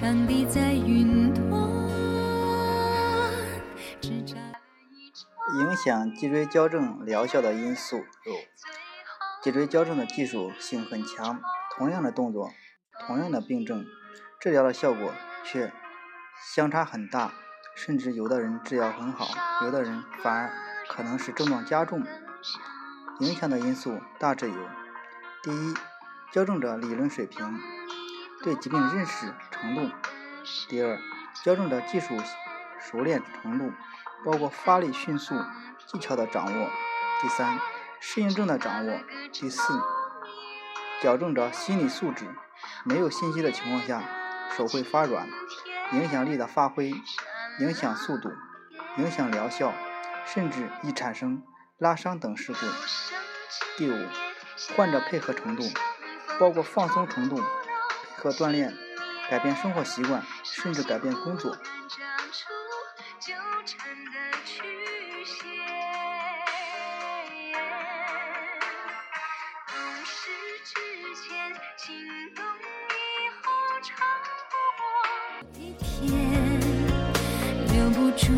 上帝在云端影响脊椎矫正疗效的因素有：脊椎矫正的技术性很强，同样的动作，同样的病症，治疗的效果却相差很大，甚至有的人治疗很好，有的人反而可能是症状加重。影响的因素大致有：第一，矫正者理论水平，对疾病认识程度；第二，矫正者技术熟练程度，包括发力迅速、技巧的掌握；第三，适应症的掌握；第四，矫正者心理素质，没有信息的情况下，手会发软，影响力的发挥，影响速度，影响疗效，甚至易产生拉伤等事故。第五，患者配合程度，包括放松程度、配合锻炼、改变生活习惯，甚至改变工作。不过一天，留不住